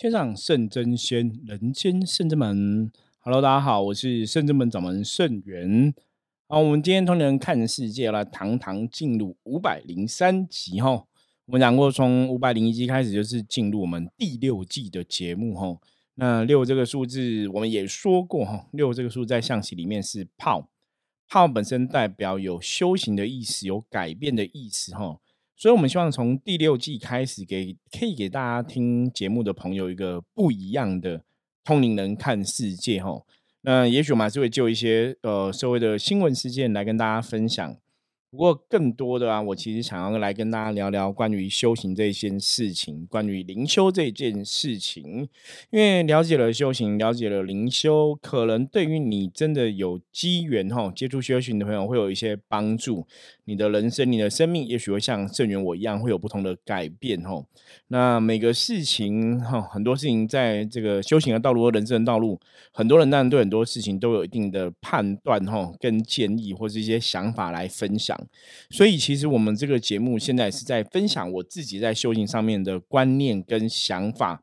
天上圣真仙，人间圣真门。Hello，大家好，我是圣真门掌门圣元。好，我们今天同人看世界来堂堂进入五百零三集哈。我们讲过，从五百零一集开始就是进入我们第六季的节目哈。那六这个数字我们也说过哈，六这个数在象棋里面是炮，炮本身代表有修行的意思，有改变的意思哈。所以，我们希望从第六季开始，给可以给大家听节目的朋友一个不一样的通灵人看世界哈。那也许我们还是会就一些呃社会的新闻事件来跟大家分享。不过，更多的啊，我其实想要来跟大家聊聊关于修行这一件事情，关于灵修这件事情。因为了解了修行，了解了灵修，可能对于你真的有机缘哈，接触修行的朋友会有一些帮助。你的人生，你的生命，也许会像圣元我一样，会有不同的改变哈。那每个事情哈，很多事情在这个修行的道路和人生的道路，很多人当然对很多事情都有一定的判断哈，跟建议或是一些想法来分享。所以，其实我们这个节目现在是在分享我自己在修行上面的观念跟想法。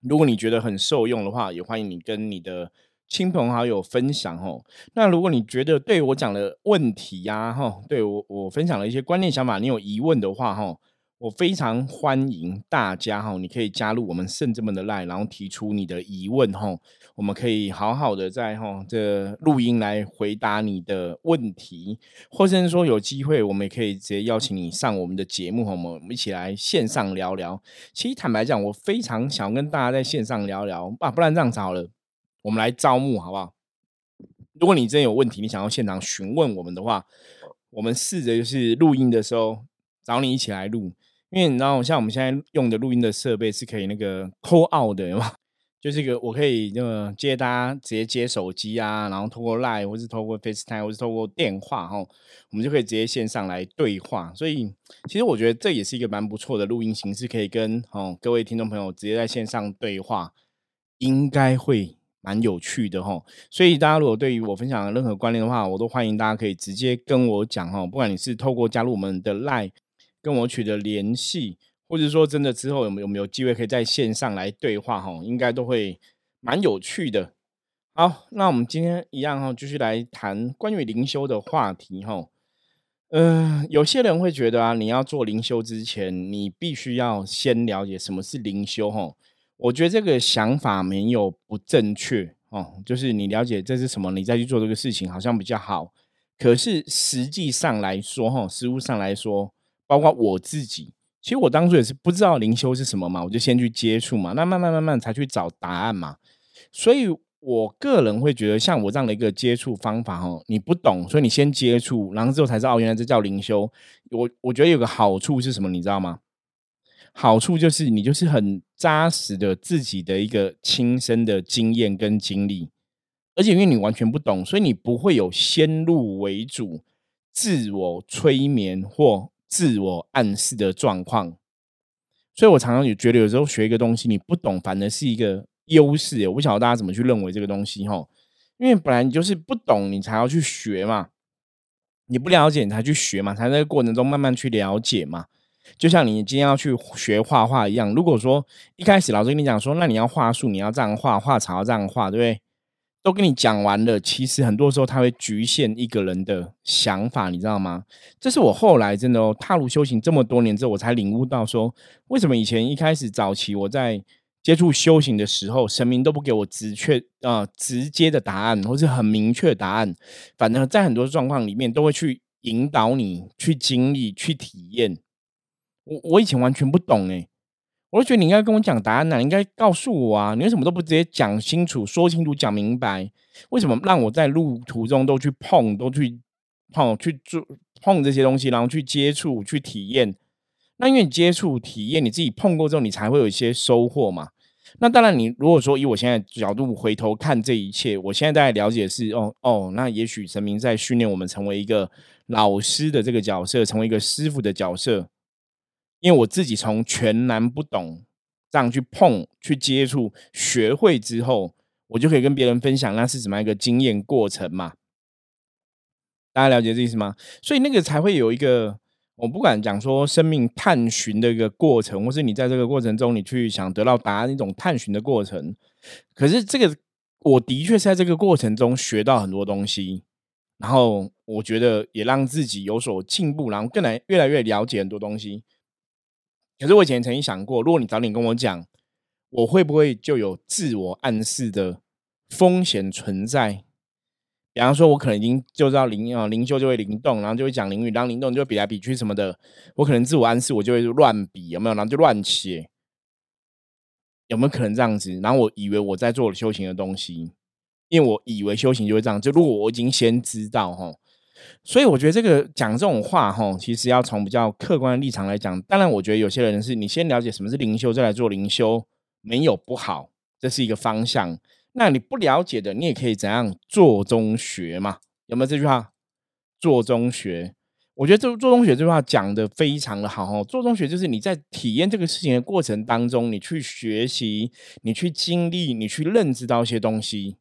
如果你觉得很受用的话，也欢迎你跟你的。亲朋好友分享哦。那如果你觉得对我讲的问题呀，哈，对我我分享了一些观念想法，你有疑问的话，哈，我非常欢迎大家哈，你可以加入我们圣者们的 line，然后提出你的疑问哈，我们可以好好的在哈这录音来回答你的问题，或者是说有机会，我们也可以直接邀请你上我们的节目，我们我们一起来线上聊聊。其实坦白讲，我非常想跟大家在线上聊聊啊，不然这样子好了。我们来招募好不好？如果你真有问题，你想要现场询问我们的话，我们试着就是录音的时候找你一起来录。因为你知道，像我们现在用的录音的设备是可以那个 call out 的嘛，就是一个我可以那个接大家直接接手机啊，然后透过 Line 或是透过 FaceTime 或是透过电话哈，我们就可以直接线上来对话。所以其实我觉得这也是一个蛮不错的录音形式，可以跟哦各位听众朋友直接在线上对话，应该会。蛮有趣的哈，所以大家如果对于我分享的任何观念的话，我都欢迎大家可以直接跟我讲哈。不管你是透过加入我们的 Line 跟我取得联系，或者说真的之后有没有没有机会可以在线上来对话哈，应该都会蛮有趣的。好，那我们今天一样哈，继续来谈关于灵修的话题哈。嗯，有些人会觉得啊，你要做灵修之前，你必须要先了解什么是灵修哈。我觉得这个想法没有不正确哦，就是你了解这是什么，你再去做这个事情好像比较好。可是实际上来说，哈，实物上来说，包括我自己，其实我当初也是不知道灵修是什么嘛，我就先去接触嘛，那慢慢慢慢才去找答案嘛。所以我个人会觉得，像我这样的一个接触方法，哦，你不懂，所以你先接触，然后之后才知道哦，原来这叫灵修。我我觉得有个好处是什么，你知道吗？好处就是你就是很扎实的自己的一个亲身的经验跟经历，而且因为你完全不懂，所以你不会有先入为主、自我催眠或自我暗示的状况。所以我常常也觉得，有时候学一个东西你不懂，反而是一个优势。我不晓得大家怎么去认为这个东西哈，因为本来你就是不懂，你才要去学嘛，你不了解你才去学嘛，才在过程中慢慢去了解嘛。就像你今天要去学画画一样，如果说一开始老师跟你讲说，那你要画树，你要这样画，画草要这样画，对不对？都跟你讲完了，其实很多时候他会局限一个人的想法，你知道吗？这是我后来真的哦，踏入修行这么多年之后，我才领悟到说，为什么以前一开始早期我在接触修行的时候，神明都不给我直确啊直接的答案，或是很明确的答案，反正在很多状况里面都会去引导你去经历、去体验。我我以前完全不懂哎，我就觉得你应该跟我讲答案呐，你应该告诉我啊，你为什么都不直接讲清楚、说清楚、讲明白？为什么让我在路途中都去碰、都去碰、去做碰这些东西，然后去接触、去体验？那因为你接触、体验，你自己碰过之后，你才会有一些收获嘛。那当然，你如果说以我现在角度回头看这一切，我现在大概了解是哦哦，那也许神明在训练我们成为一个老师的这个角色，成为一个师傅的角色。因为我自己从全然不懂这样去碰、去接触、学会之后，我就可以跟别人分享那是怎么样一个经验过程嘛？大家了解这意思吗？所以那个才会有一个我不管讲说生命探寻的一个过程，或是你在这个过程中你去想得到答案一种探寻的过程。可是这个我的确是在这个过程中学到很多东西，然后我觉得也让自己有所进步，然后更来越来越了解很多东西。可是我以前曾经想过，如果你早点跟我讲，我会不会就有自我暗示的风险存在？比方说，我可能已经就知道灵啊灵修就会灵动，然后就会讲灵语，当灵动就会比来比去什么的。我可能自我暗示，我就会乱比，有没有？然后就乱写，有没有可能这样子？然后我以为我在做修行的东西，因为我以为修行就会这样。就如果我已经先知道哈，所以我觉得这个讲这种话哈，其实要从比较客观的立场来讲。当然，我觉得有些人是你先了解什么是灵修，再来做灵修，没有不好，这是一个方向。那你不了解的，你也可以怎样做中学嘛？有没有这句话？做中学，我觉得这做中学这句话讲的非常的好哦。做中学就是你在体验这个事情的过程当中，你去学习，你去经历，你去认知到一些东西。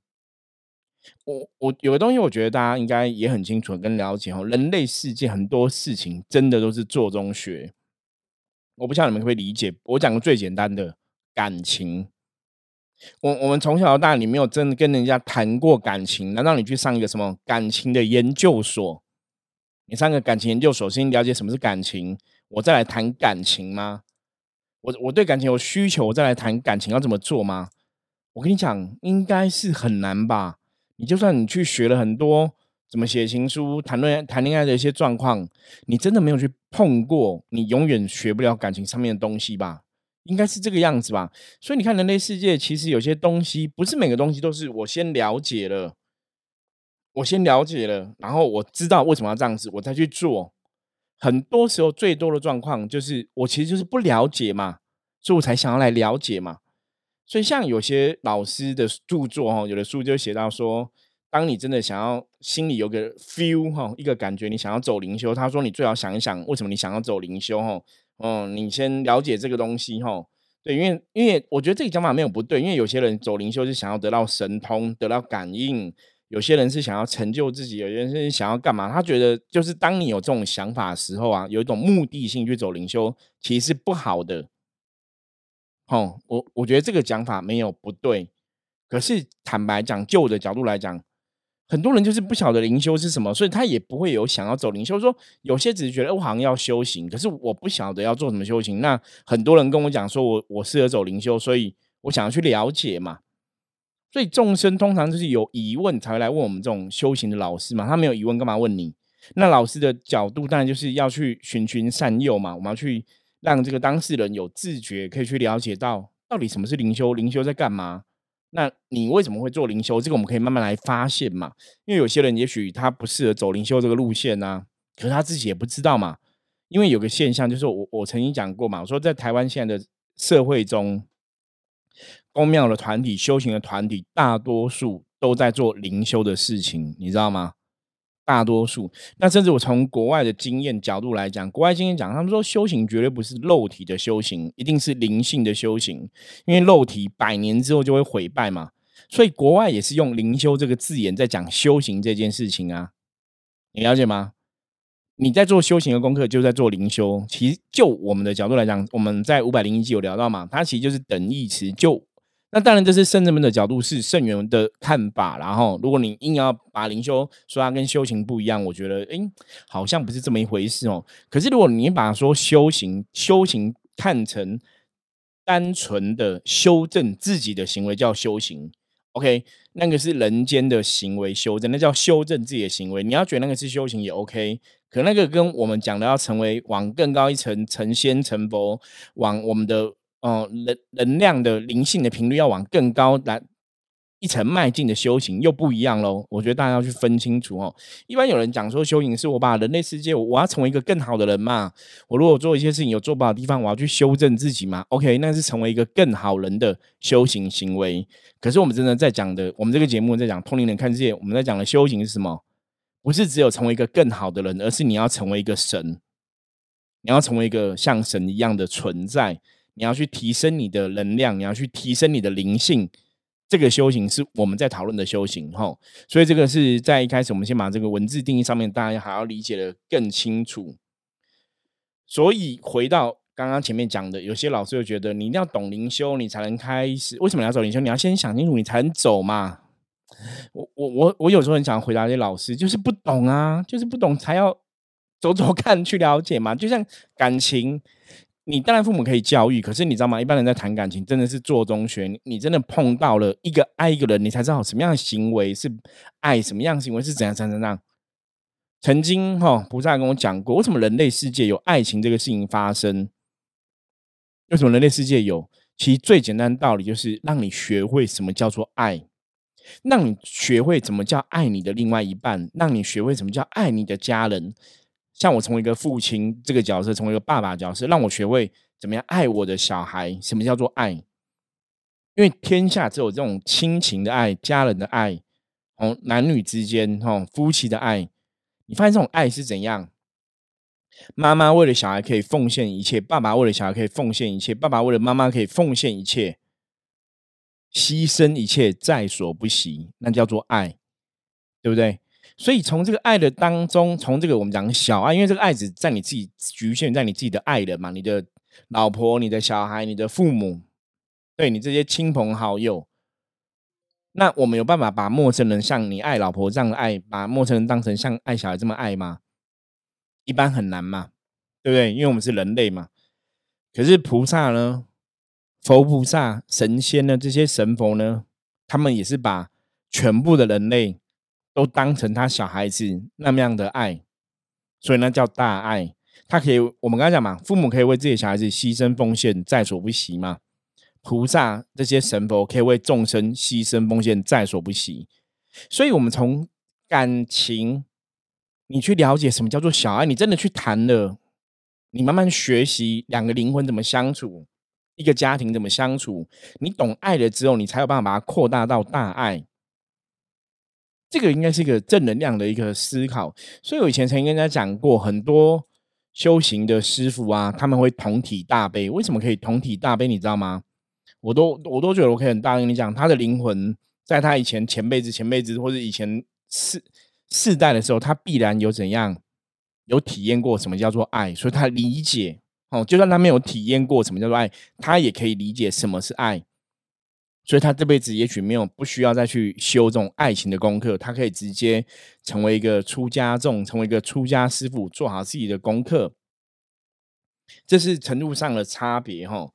我我有个东西，我觉得大家应该也很清楚跟了解哦。人类世界很多事情真的都是做中学。我不知道你们会理解。我讲个最简单的感情。我我们从小到大，你没有真的跟人家谈过感情，难道你去上一个什么感情的研究所？你上个感情研究所，先了解什么是感情，我再来谈感情吗？我我对感情有需求，我再来谈感情要怎么做吗？我跟你讲，应该是很难吧？你就算你去学了很多怎么写情书、谈论谈恋爱的一些状况，你真的没有去碰过，你永远学不了感情上面的东西吧？应该是这个样子吧，所以你看，人类世界其实有些东西，不是每个东西都是我先了解了，我先了解了，然后我知道为什么要这样子，我再去做。很多时候，最多的状况就是我其实就是不了解嘛，所以我才想要来了解嘛。所以像有些老师的著作哈，有的书就写到说，当你真的想要心里有个 feel 哈，一个感觉，你想要走灵修，他说你最好想一想，为什么你想要走灵修哈。嗯，你先了解这个东西哈，对，因为因为我觉得这个讲法没有不对，因为有些人走灵修是想要得到神通、得到感应，有些人是想要成就自己，有些人是想要干嘛？他觉得就是当你有这种想法时候啊，有一种目的性去走灵修，其实是不好的。哦，我我觉得这个讲法没有不对，可是坦白讲，就我的角度来讲。很多人就是不晓得灵修是什么，所以他也不会有想要走灵修。说有些只是觉得我好像要修行，可是我不晓得要做什么修行。那很多人跟我讲说，我我适合走灵修，所以我想要去了解嘛。所以众生通常就是有疑问才会来问我们这种修行的老师嘛。他没有疑问干嘛问你？那老师的角度当然就是要去循循善诱嘛。我们要去让这个当事人有自觉，可以去了解到到底什么是灵修，灵修在干嘛。那你为什么会做灵修？这个我们可以慢慢来发现嘛。因为有些人也许他不适合走灵修这个路线呐，可是他自己也不知道嘛。因为有个现象，就是我我曾经讲过嘛，我说在台湾现在的社会中，公庙的团体、修行的团体，大多数都在做灵修的事情，你知道吗？大多数，那甚至我从国外的经验角度来讲，国外经验讲，他们说修行绝对不是肉体的修行，一定是灵性的修行，因为肉体百年之后就会毁败嘛。所以国外也是用灵修这个字眼在讲修行这件事情啊，你了解吗？你在做修行的功课，就在做灵修。其实就我们的角度来讲，我们在五百零一集有聊到嘛，它其实就是等义词，就。那当然，这是圣人们的角度，是圣人的看法。然后，如果你硬要把灵修说它跟修行不一样，我觉得，哎，好像不是这么一回事哦。可是，如果你把说修行、修行看成单纯的修正自己的行为叫修行，OK，那个是人间的行为修正，那叫修正自己的行为。你要觉得那个是修行也 OK，可那个跟我们讲的要成为往更高一层成仙成佛，往我们的。哦，能能量的灵性的频率要往更高来一层迈进的修行又不一样喽。我觉得大家要去分清楚哦。一般有人讲说修行是我把人类世界，我要成为一个更好的人嘛。我如果做一些事情有做不好的地方，我要去修正自己嘛。OK，那是成为一个更好人的修行行为。可是我们真的在讲的，我们这个节目在讲通灵人看世界，我们在讲的修行是什么？不是只有成为一个更好的人，而是你要成为一个神，你要成为一个像神一样的存在。你要去提升你的能量，你要去提升你的灵性，这个修行是我们在讨论的修行，吼。所以这个是在一开始，我们先把这个文字定义上面，大家还要理解的更清楚。所以回到刚刚前面讲的，有些老师又觉得你一定要懂灵修，你才能开始。为什么要走灵修？你要先想清楚，你才能走嘛。我我我我有时候很想回答这些老师，就是不懂啊，就是不懂才要走走看去了解嘛。就像感情，你当然父母可以教育，可是你知道吗？一般人在谈感情，真的是做中学。你真的碰到了一个爱一个人，你才知道什么样的行为是爱，什么样的行为是怎样怎样怎样。曾经哈菩萨跟我讲过，为什么人类世界有爱情这个事情发生？为什么人类世界有？其实最简单的道理就是让你学会什么叫做爱。让你学会怎么叫爱你的另外一半，让你学会什么叫爱你的家人。像我从一个父亲这个角色，从一个爸爸角色，让我学会怎么样爱我的小孩。什么叫做爱？因为天下只有这种亲情的爱、家人的爱，哦，男女之间，哦，夫妻的爱。你发现这种爱是怎样？妈妈为了小孩可以奉献一切，爸爸为了小孩可以奉献一切，爸爸为了妈妈可以奉献一切。牺牲一切在所不惜，那叫做爱，对不对？所以从这个爱的当中，从这个我们讲小爱，因为这个爱只在你自己局限在你自己的爱人嘛，你的老婆、你的小孩、你的父母，对你这些亲朋好友。那我们有办法把陌生人像你爱老婆这样的爱，把陌生人当成像爱小孩这么爱吗？一般很难嘛，对不对？因为我们是人类嘛。可是菩萨呢？佛菩萨、神仙呢？这些神佛呢？他们也是把全部的人类都当成他小孩子那么样的爱，所以那叫大爱。他可以，我们刚才讲嘛，父母可以为自己小孩子牺牲奉献，在所不惜嘛。菩萨这些神佛可以为众生牺牲奉献，在所不惜。所以，我们从感情，你去了解什么叫做小爱，你真的去谈了，你慢慢学习两个灵魂怎么相处。一个家庭怎么相处？你懂爱了之后，你才有办法把它扩大到大爱。这个应该是一个正能量的一个思考。所以我以前曾经跟大家讲过，很多修行的师傅啊，他们会同体大悲。为什么可以同体大悲？你知道吗？我都我都觉得我可以很大跟你讲，他的灵魂在他以前前辈子、前辈子或者以前世世代的时候，他必然有怎样有体验过什么叫做爱，所以他理解。哦，就算他没有体验过什么叫做爱，他也可以理解什么是爱，所以他这辈子也许没有不需要再去修这种爱情的功课，他可以直接成为一个出家众，成为一个出家师傅，做好自己的功课，这是程度上的差别哈。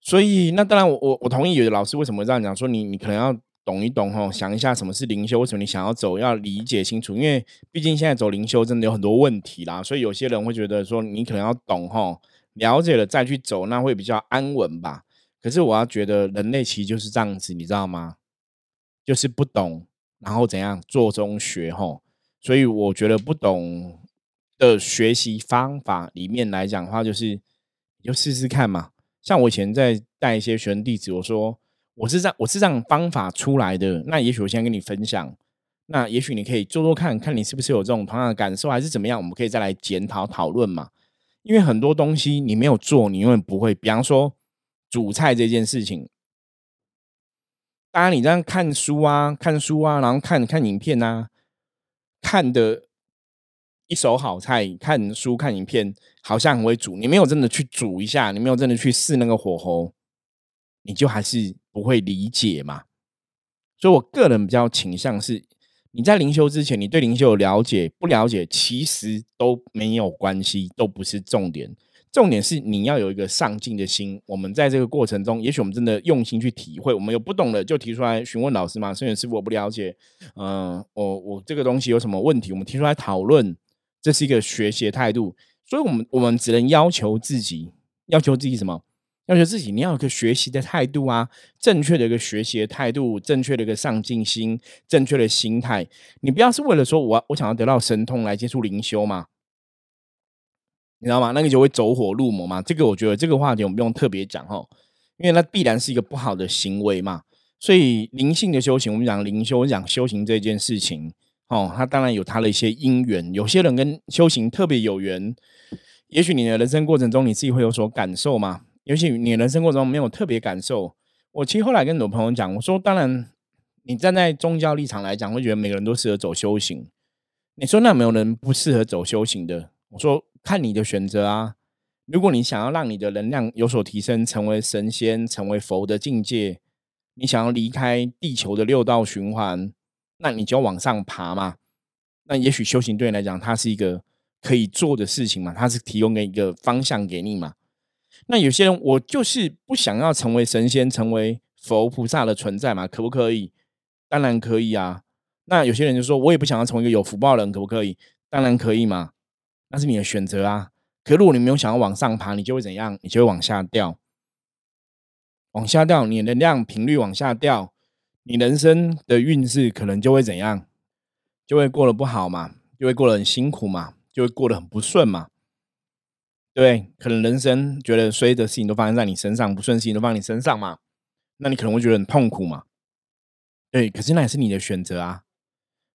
所以那当然，我我我同意有的老师为什么这样讲，说你你可能要。懂一懂哈，想一下什么是灵修，为什么你想要走，要理解清楚。因为毕竟现在走灵修真的有很多问题啦，所以有些人会觉得说你可能要懂哈，了解了再去走，那会比较安稳吧。可是我要觉得人类其实就是这样子，你知道吗？就是不懂，然后怎样做中学吼。所以我觉得不懂的学习方法里面来讲的话，就是你就试试看嘛。像我以前在带一些学生弟子，我说。我是这样，我是这样方法出来的。那也许我先跟你分享，那也许你可以做做看看，你是不是有这种同样的感受，还是怎么样？我们可以再来检讨讨论嘛。因为很多东西你没有做，你永远不会。比方说煮菜这件事情，当然你这样看书啊，看书啊，然后看看影片啊，看的一手好菜，看书看影片，好像很会煮，你没有真的去煮一下，你没有真的去试那个火候，你就还是。不会理解嘛？所以我个人比较倾向是，你在灵修之前，你对灵修有了解不了解，其实都没有关系，都不是重点。重点是你要有一个上进的心。我们在这个过程中，也许我们真的用心去体会，我们有不懂的就提出来询问老师嘛。圣元师傅，我不了解，嗯，我我这个东西有什么问题，我们提出来讨论，这是一个学习的态度。所以，我们我们只能要求自己，要求自己什么？要求自己，你要有个学习的态度啊，正确的一个学习的态度，正确的一个上进心，正确的心态。你不要是为了说我我想要得到神通来接触灵修嘛，你知道吗？那个就会走火入魔嘛。这个我觉得这个话题我们不用特别讲哦，因为那必然是一个不好的行为嘛。所以灵性的修行，我们讲灵修，讲修行这件事情，哦，它当然有它的一些因缘。有些人跟修行特别有缘，也许你的人生过程中你自己会有所感受嘛。尤其你人生过程中没有特别感受，我其实后来跟很多朋友讲，我说当然，你站在宗教立场来讲，会觉得每个人都适合走修行。你说那没有人不适合走修行的？我说看你的选择啊。如果你想要让你的能量有所提升，成为神仙，成为佛的境界，你想要离开地球的六道循环，那你就往上爬嘛。那也许修行对你来讲，它是一个可以做的事情嘛，它是提供一个方向给你嘛。那有些人，我就是不想要成为神仙，成为佛菩萨的存在嘛，可不可以？当然可以啊。那有些人就说，我也不想要成为一个有福报人，可不可以？当然可以嘛，那是你的选择啊。可如果你没有想要往上爬，你就会怎样？你就会往下掉，往下掉，你能量频率往下掉，你人生的运势可能就会怎样？就会过得不好嘛，就会过得很辛苦嘛，就会过得很不顺嘛。对，可能人生觉得衰的事情都发生在你身上，不顺事情都放在你身上嘛，那你可能会觉得很痛苦嘛。对，可是那也是你的选择啊。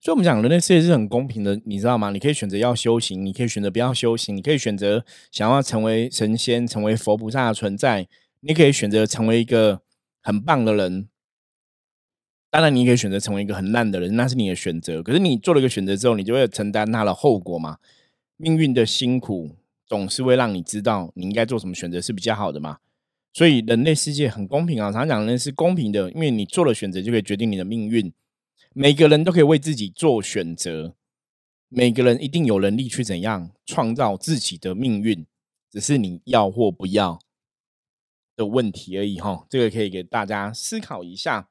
所以，我们讲人类世界是很公平的，你知道吗？你可以选择要修行，你可以选择不要修行，你可以选择想要成为神仙、成为佛菩萨的存在，你可以选择成为一个很棒的人。当然，你可以选择成为一个很烂的人，那是你的选择。可是，你做了一个选择之后，你就会承担它的后果嘛？命运的辛苦总是会让你知道你应该做什么选择是比较好的嘛？所以，人类世界很公平啊！常常讲人是公平的，因为你做了选择，就可以决定你的命运。每个人都可以为自己做选择，每个人一定有能力去怎样创造自己的命运，只是你要或不要的问题而已哈。这个可以给大家思考一下。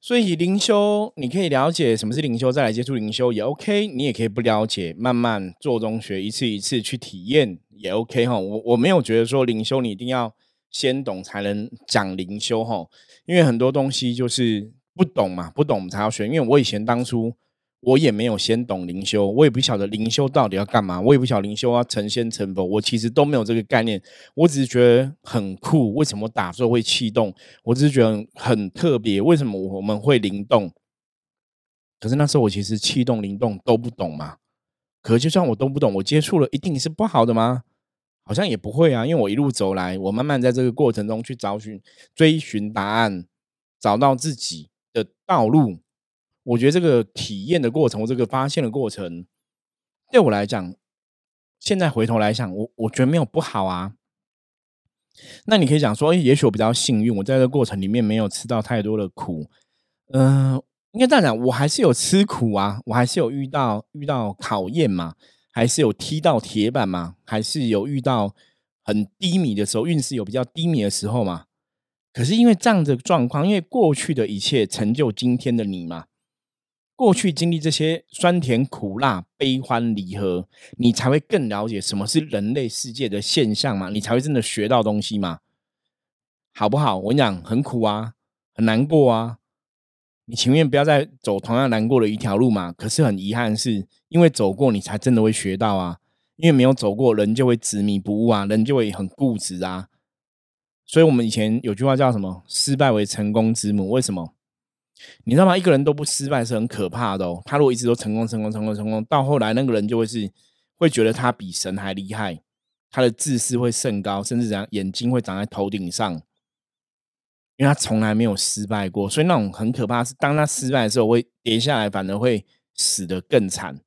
所以灵修，你可以了解什么是灵修，再来接触灵修也 OK。你也可以不了解，慢慢做中学，一次一次去体验也 OK 哈。我我没有觉得说灵修你一定要先懂才能讲灵修哈，因为很多东西就是。不懂嘛？不懂才要学。因为我以前当初我也没有先懂灵修，我也不晓得灵修到底要干嘛，我也不晓得灵修要成仙成佛，我其实都没有这个概念。我只是觉得很酷，为什么打坐会气动？我只是觉得很特别，为什么我们会灵动？可是那时候我其实气动灵动都不懂嘛。可就算我都不懂，我接触了一定是不好的吗？好像也不会啊，因为我一路走来，我慢慢在这个过程中去找寻、追寻答案，找到自己。的道路，我觉得这个体验的过程，这个发现的过程，对我来讲，现在回头来想，我我觉得没有不好啊。那你可以讲说，也许我比较幸运，我在这个过程里面没有吃到太多的苦。嗯，应该这样讲，我还是有吃苦啊，我还是有遇到遇到考验嘛，还是有踢到铁板嘛，还是有遇到很低迷的时候，运势有比较低迷的时候嘛。可是因为这样的状况，因为过去的一切成就今天的你嘛，过去经历这些酸甜苦辣、悲欢离合，你才会更了解什么是人类世界的现象嘛，你才会真的学到东西嘛，好不好？我跟你讲，很苦啊，很难过啊，你情愿不要再走同样难过的一条路嘛？可是很遗憾，是因为走过，你才真的会学到啊，因为没有走过，人就会执迷不悟啊，人就会很固执啊。所以，我们以前有句话叫什么？“失败为成功之母。”为什么？你知道吗？一个人都不失败是很可怕的哦。他如果一直都成功、成功、成功、成功，到后来那个人就会是会觉得他比神还厉害，他的自视会甚高，甚至怎样，眼睛会长在头顶上，因为他从来没有失败过。所以那种很可怕是，当他失败的时候，会跌下来，反而会死得更惨，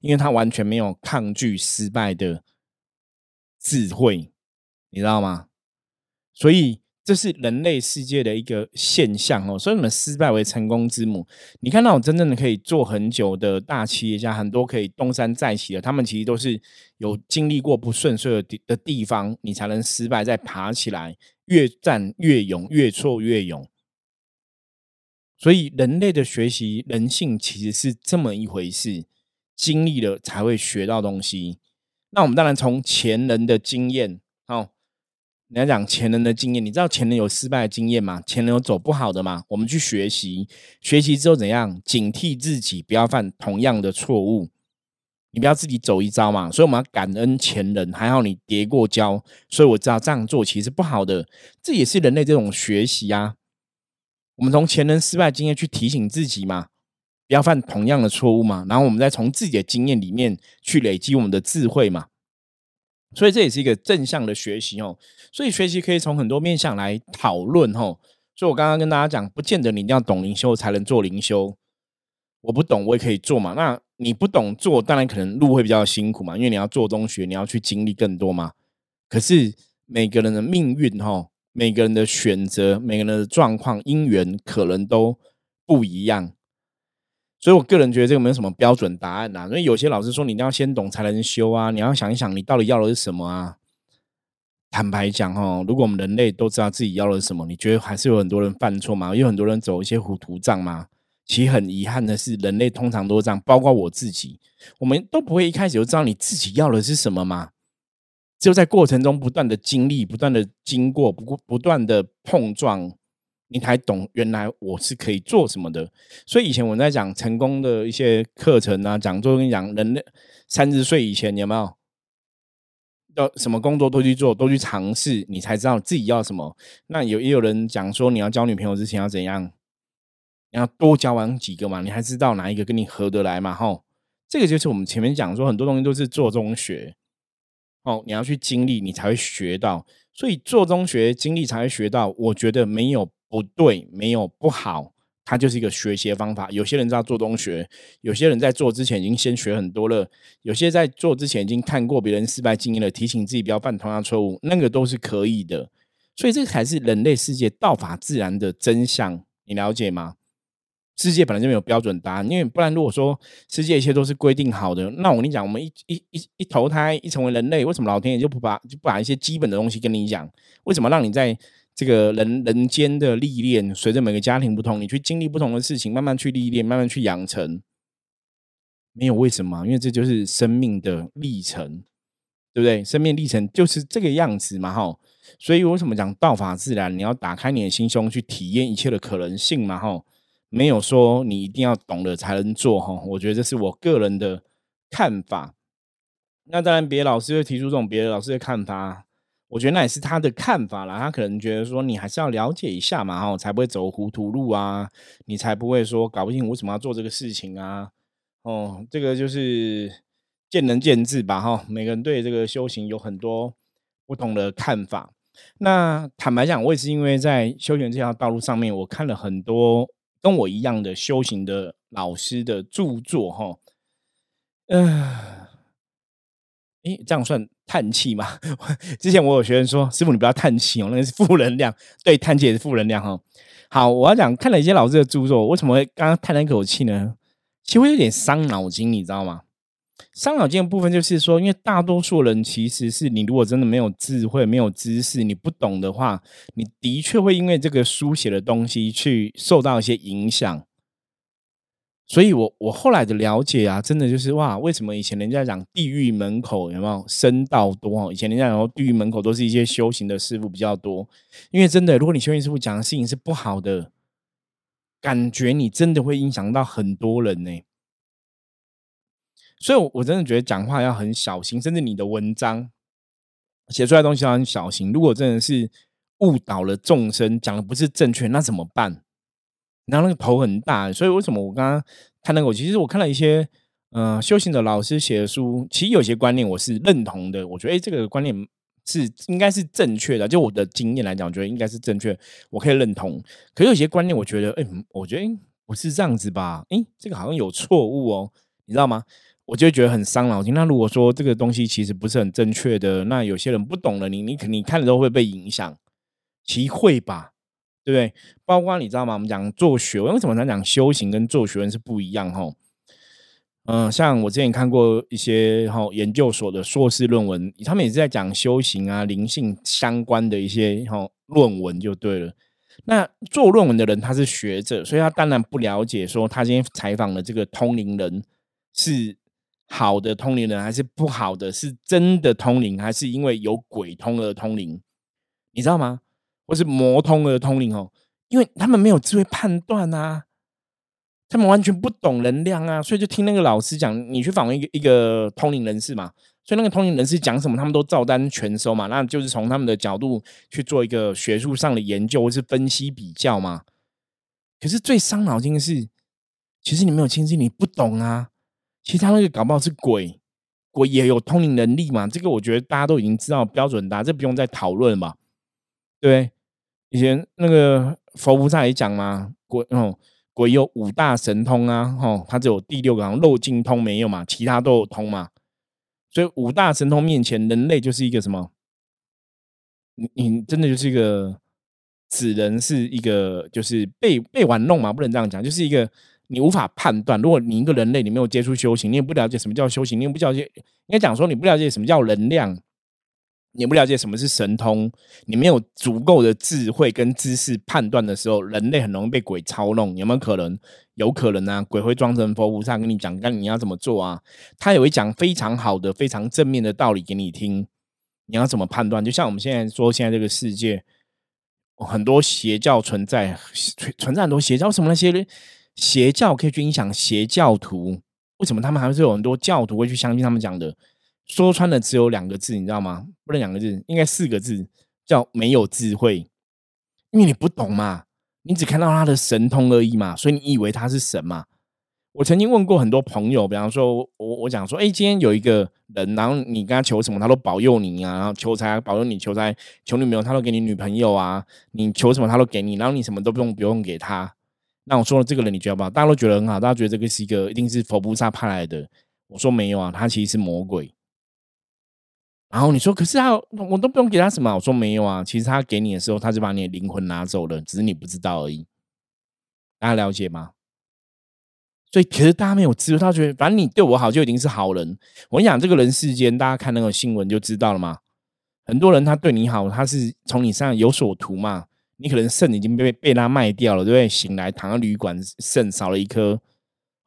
因为他完全没有抗拒失败的智慧，你知道吗？所以这是人类世界的一个现象哦。所以你们失败为成功之母。你看那种真正的可以做很久的大企业家，很多可以东山再起的，他们其实都是有经历过不顺遂的地的地方，你才能失败再爬起来，越战越勇，越挫越勇。所以人类的学习人性其实是这么一回事，经历了才会学到东西。那我们当然从前人的经验你要讲前人的经验，你知道前人有失败的经验吗？前人有走不好的吗？我们去学习，学习之后怎样？警惕自己不要犯同样的错误，你不要自己走一招嘛。所以我们要感恩前人，还好你跌过跤，所以我知道这样做其实不好的。这也是人类这种学习啊。我们从前人失败经验去提醒自己嘛，不要犯同样的错误嘛。然后我们再从自己的经验里面去累积我们的智慧嘛。所以这也是一个正向的学习哦。所以学习可以从很多面向来讨论哦。所以我刚刚跟大家讲，不见得你一定要懂灵修才能做灵修。我不懂，我也可以做嘛。那你不懂做，当然可能路会比较辛苦嘛，因为你要做中学，你要去经历更多嘛。可是每个人的命运哈，每个人的选择，每个人的状况、因缘可能都不一样。所以我个人觉得这个没有什么标准答案呐。因为有些老师说你一定要先懂才能修啊，你要想一想你到底要的是什么啊。坦白讲哈，如果我们人类都知道自己要的是什么，你觉得还是有很多人犯错吗？有很多人走一些糊涂账吗？其实很遗憾的是，人类通常都这样，包括我自己，我们都不会一开始就知道你自己要的是什么嘛。只有在过程中不断的经历、不断的经过、不不断的碰撞，你才懂原来我是可以做什么的。所以以前我在讲成功的一些课程啊、讲座，跟你讲，人类三十岁以前有没有？要什么工作都去做，都去尝试，你才知道自己要什么。那有也有人讲说，你要交女朋友之前要怎样？你要多交往几个嘛，你还知道哪一个跟你合得来嘛？吼，这个就是我们前面讲说，很多东西都是做中学。哦，你要去经历，你才会学到。所以做中学经历才会学到。我觉得没有不对，没有不好。它就是一个学习的方法。有些人知道做东学，有些人在做之前已经先学很多了，有些在做之前已经看过别人失败经验了，提醒自己不要犯同样错误，那个都是可以的。所以这个才是人类世界道法自然的真相，你了解吗？世界本来就没有标准答案，因为不然如果说世界一切都是规定好的，那我跟你讲，我们一一一一投胎一成为人类，为什么老天爷就不把就不把一些基本的东西跟你讲？为什么让你在？这个人人间的历练，随着每个家庭不同，你去经历不同的事情，慢慢去历练，慢慢去养成，没有为什么，因为这就是生命的历程，对不对？生命历程就是这个样子嘛，哈。所以为什么讲道法自然？你要打开你的心胸，去体验一切的可能性嘛，哈。没有说你一定要懂了才能做，哈。我觉得这是我个人的看法。那当然，别的老师会提出这种别的老师的看法。我觉得那也是他的看法啦，他可能觉得说你还是要了解一下嘛，哈，才不会走糊涂路啊，你才不会说搞不清为什么要做这个事情啊，哦，这个就是见仁见智吧，哈，每个人对这个修行有很多不同的看法。那坦白讲，我也是因为在修行这条道路上面，我看了很多跟我一样的修行的老师的著作，哈，嗯。诶，这样算叹气吗？之前我有学生说：“师傅，你不要叹气哦，那个是负能量。”对，叹气也是负能量哈。好，我要讲看了一些老师的著作，为什么会刚刚叹了一口气呢？其实会有点伤脑筋，你知道吗？伤脑筋的部分就是说，因为大多数人其实是你如果真的没有智慧、没有知识、你不懂的话，你的确会因为这个书写的东西去受到一些影响。所以，我我后来的了解啊，真的就是哇，为什么以前人家讲地狱门口有没有僧道多？哦以前人家讲地狱门口都是一些修行的师傅比较多，因为真的，如果你修行师傅讲的事情是不好的，感觉你真的会影响到很多人呢。所以，我我真的觉得讲话要很小心，甚至你的文章写出来东西要很小心。如果真的是误导了众生，讲的不是正确，那怎么办？然后那个头很大，所以为什么我刚刚看那个？其实我看了一些嗯修行的老师写的书，其实有些观念我是认同的。我觉得哎，这个观念是应该是正确的。就我的经验来讲，我觉得应该是正确，我可以认同。可是有些观念，我觉得哎，我觉得不是这样子吧？哎，这个好像有错误哦，你知道吗？我就觉得很伤脑筋。那如果说这个东西其实不是很正确的，那有些人不懂了，你你你看了都会被影响，其会吧？对不对？包括你知道吗？我们讲做学问，为什么咱讲修行跟做学问是不一样？哈，嗯，像我之前看过一些哈研究所的硕士论文，他们也是在讲修行啊、灵性相关的一些哈论文，就对了。那做论文的人他是学者，所以他当然不了解说他今天采访的这个通灵人是好的通灵人还是不好的，是真的通灵还是因为有鬼通而通灵？你知道吗？或是魔通而通灵哦，因为他们没有智慧判断啊，他们完全不懂能量啊，所以就听那个老师讲，你去访问一个一个通灵人士嘛，所以那个通灵人士讲什么，他们都照单全收嘛，那就是从他们的角度去做一个学术上的研究或是分析比较嘛。可是最伤脑筋的是，其实你没有亲近，你不懂啊。其实他那个搞不好是鬼，鬼也有通灵能力嘛。这个我觉得大家都已经知道标准答案，这不用再讨论嘛。对。以前那个佛菩萨也讲嘛，鬼哦，鬼有五大神通啊，吼，他只有第六个肉尽通没有嘛，其他都有通嘛。所以五大神通面前，人类就是一个什么你你真的就是一个只能是一个就是被被玩弄嘛，不能这样讲，就是一个你无法判断。如果你一个人类，你没有接触修行，你也不了解什么叫修行，你也不了解，应该讲说你不了解什么叫能量。你不了解什么是神通，你没有足够的智慧跟知识判断的时候，人类很容易被鬼操弄。有没有可能？有可能啊！鬼会装成佛菩萨跟你讲，那你要怎么做啊？他也会讲非常好的、非常正面的道理给你听。你要怎么判断？就像我们现在说，现在这个世界很多邪教存在，存在很多邪教。什么那些邪教可以去影响邪教徒？为什么他们还是有很多教徒会去相信他们讲的？说穿了只有两个字，你知道吗？不能两个字，应该四个字，叫没有智慧。因为你不懂嘛，你只看到他的神通而已嘛，所以你以为他是神嘛。我曾经问过很多朋友，比方说，我我讲说，哎，今天有一个人，然后你跟他求什么，他都保佑你啊，然后求财保佑你，求财求女朋友，他都给你女朋友啊，你求什么他都给你，然后你什么都不用不用给他。那我说了这个人，你觉得不好？大家都觉得很好，大家觉得这个是一个一定是佛菩萨派来的。我说没有啊，他其实是魔鬼。然后你说，可是他我都不用给他什么。我说没有啊，其实他给你的时候，他就把你的灵魂拿走了，只是你不知道而已。大家了解吗？所以其实大家没有知道，他觉得反正你对我好就已经是好人。我跟你讲，这个人世间，大家看那个新闻就知道了嘛。很多人他对你好，他是从你身上有所图嘛。你可能肾已经被被他卖掉了，对不对？醒来躺在旅馆，肾少了一颗。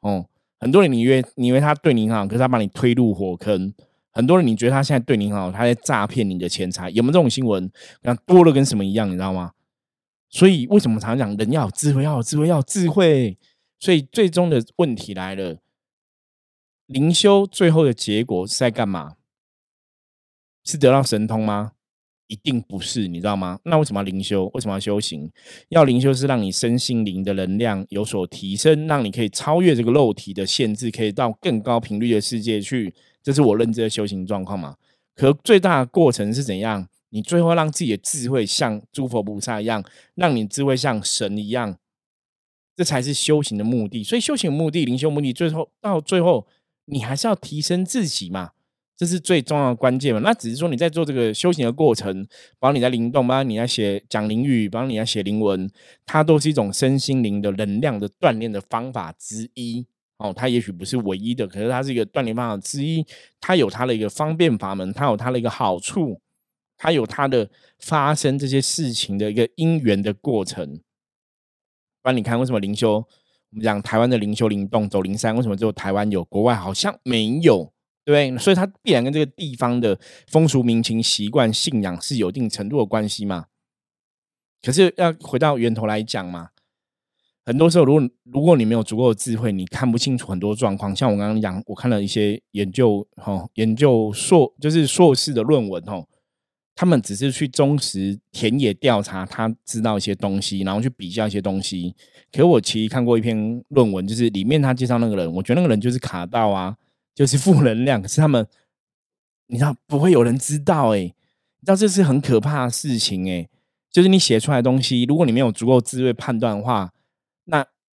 哦，很多人你以为你以为他对你好，可是他把你推入火坑。很多人，你觉得他现在对你好，他在诈骗你的钱财，有没有这种新闻？那多了跟什么一样，你知道吗？所以为什么常常讲人要有智慧，要有智慧，要有智慧？所以最终的问题来了，灵修最后的结果是在干嘛？是得到神通吗？一定不是，你知道吗？那为什么要灵修？为什么要修行？要灵修是让你身心灵的能量有所提升，让你可以超越这个肉体的限制，可以到更高频率的世界去。这是我认知的修行状况嘛？可最大的过程是怎样？你最后让自己的智慧像诸佛菩萨一样，让你智慧像神一样，这才是修行的目的。所以修行目的、灵修目的，最后到最后，你还是要提升自己嘛？这是最重要的关键嘛？那只是说你在做这个修行的过程，包括你在灵动，帮你在写讲灵语，帮你在写灵文，它都是一种身心灵的能量的锻炼的方法之一。哦，它也许不是唯一的，可是它是一个锻炼方法之一。它有它的一个方便法门，它有它的一个好处，它有它的发生这些事情的一个因缘的过程。不然你看，为什么灵修？我们讲台湾的灵修灵动走灵山，为什么只有台湾有，国外好像没有？对，所以它必然跟这个地方的风俗民情、习惯、信仰是有一定程度的关系嘛？可是要回到源头来讲嘛。很多时候，如果如果你没有足够的智慧，你看不清楚很多状况。像我刚刚讲，我看了一些研究，哈，研究硕就是硕士的论文，哈，他们只是去忠实田野调查，他知道一些东西，然后去比较一些东西。可我其实看过一篇论文，就是里面他介绍那个人，我觉得那个人就是卡到啊，就是负能量。可是他们，你知道不会有人知道，哎，你知道这是很可怕的事情，哎，就是你写出来的东西，如果你没有足够智慧判断的话。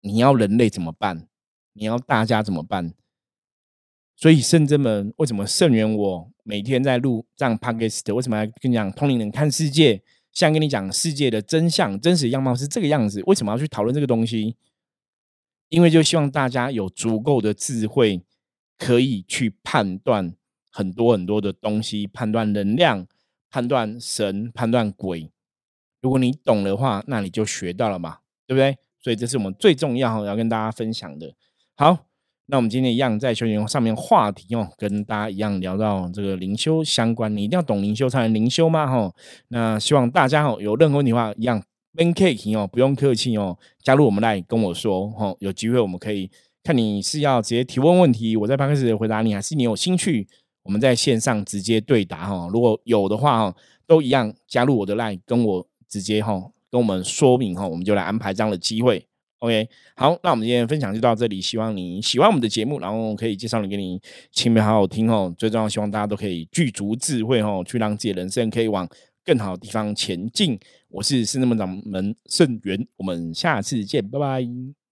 你要人类怎么办？你要大家怎么办？所以圣真们为什么圣元我每天在录这样 podcast？为什么要跟你讲通灵人看世界？像跟你讲世界的真相、真实样貌是这个样子？为什么要去讨论这个东西？因为就希望大家有足够的智慧，可以去判断很多很多的东西，判断能量、判断神、判断鬼。如果你懂的话，那你就学到了嘛，对不对？所以这是我们最重要要跟大家分享的。好，那我们今天一样在修行上面话题哦，跟大家一样聊到这个灵修相关，你一定要懂灵修才能灵修吗？哈，那希望大家哦有任何问题的话，一样 man cake 哦，不用客气哦，加入我们来跟我说哦，有机会我们可以看你是要直接提问问题，我在办公室回答你，还是你有兴趣我们在线上直接对答哈？如果有的话哈，都一样加入我的 line 跟我直接哈。跟我们说明哈，我们就来安排这样的机会。OK，好，那我们今天分享就到这里。希望你喜欢我们的节目，然后可以介绍你给你亲朋好友听哦。最重要，希望大家都可以具足智慧哦，去让自己的人生可以往更好的地方前进。我是圣门长门圣源，我们下次见，拜拜。